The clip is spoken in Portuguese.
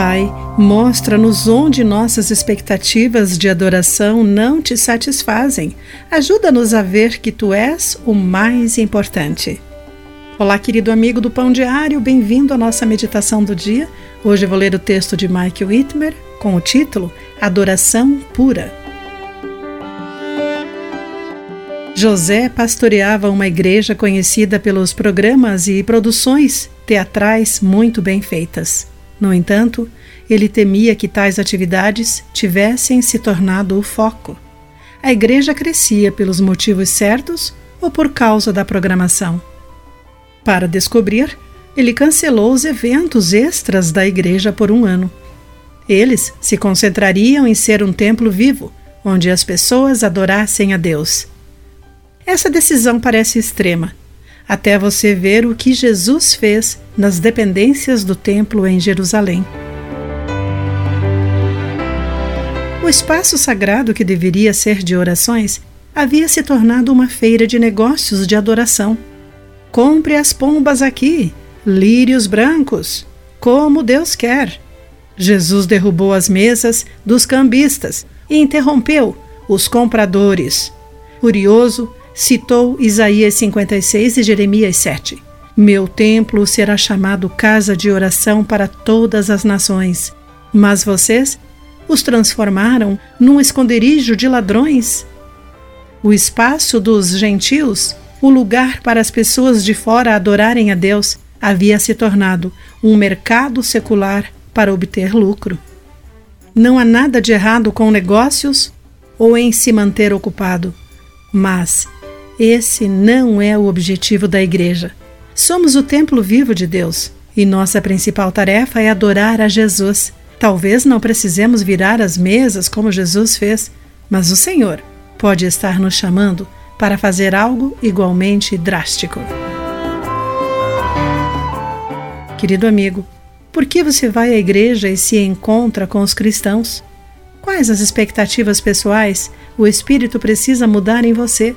Pai, mostra-nos onde nossas expectativas de adoração não te satisfazem. Ajuda-nos a ver que tu és o mais importante. Olá, querido amigo do Pão Diário, bem-vindo à nossa meditação do dia. Hoje vou ler o texto de Mike Whitmer com o título Adoração Pura. José pastoreava uma igreja conhecida pelos programas e produções teatrais muito bem feitas. No entanto, ele temia que tais atividades tivessem se tornado o foco. A igreja crescia pelos motivos certos ou por causa da programação. Para descobrir, ele cancelou os eventos extras da igreja por um ano. Eles se concentrariam em ser um templo vivo, onde as pessoas adorassem a Deus. Essa decisão parece extrema, até você ver o que Jesus fez nas dependências do templo em Jerusalém. O espaço sagrado que deveria ser de orações havia se tornado uma feira de negócios de adoração. Compre as pombas aqui, lírios brancos, como Deus quer. Jesus derrubou as mesas dos cambistas e interrompeu os compradores. Furioso, citou Isaías 56 e Jeremias 7. Meu templo será chamado casa de oração para todas as nações, mas vocês os transformaram num esconderijo de ladrões. O espaço dos gentios, o lugar para as pessoas de fora adorarem a Deus, havia se tornado um mercado secular para obter lucro. Não há nada de errado com negócios ou em se manter ocupado, mas esse não é o objetivo da igreja. Somos o templo vivo de Deus e nossa principal tarefa é adorar a Jesus. Talvez não precisemos virar as mesas como Jesus fez, mas o Senhor pode estar nos chamando para fazer algo igualmente drástico. Querido amigo, por que você vai à igreja e se encontra com os cristãos? Quais as expectativas pessoais o Espírito precisa mudar em você?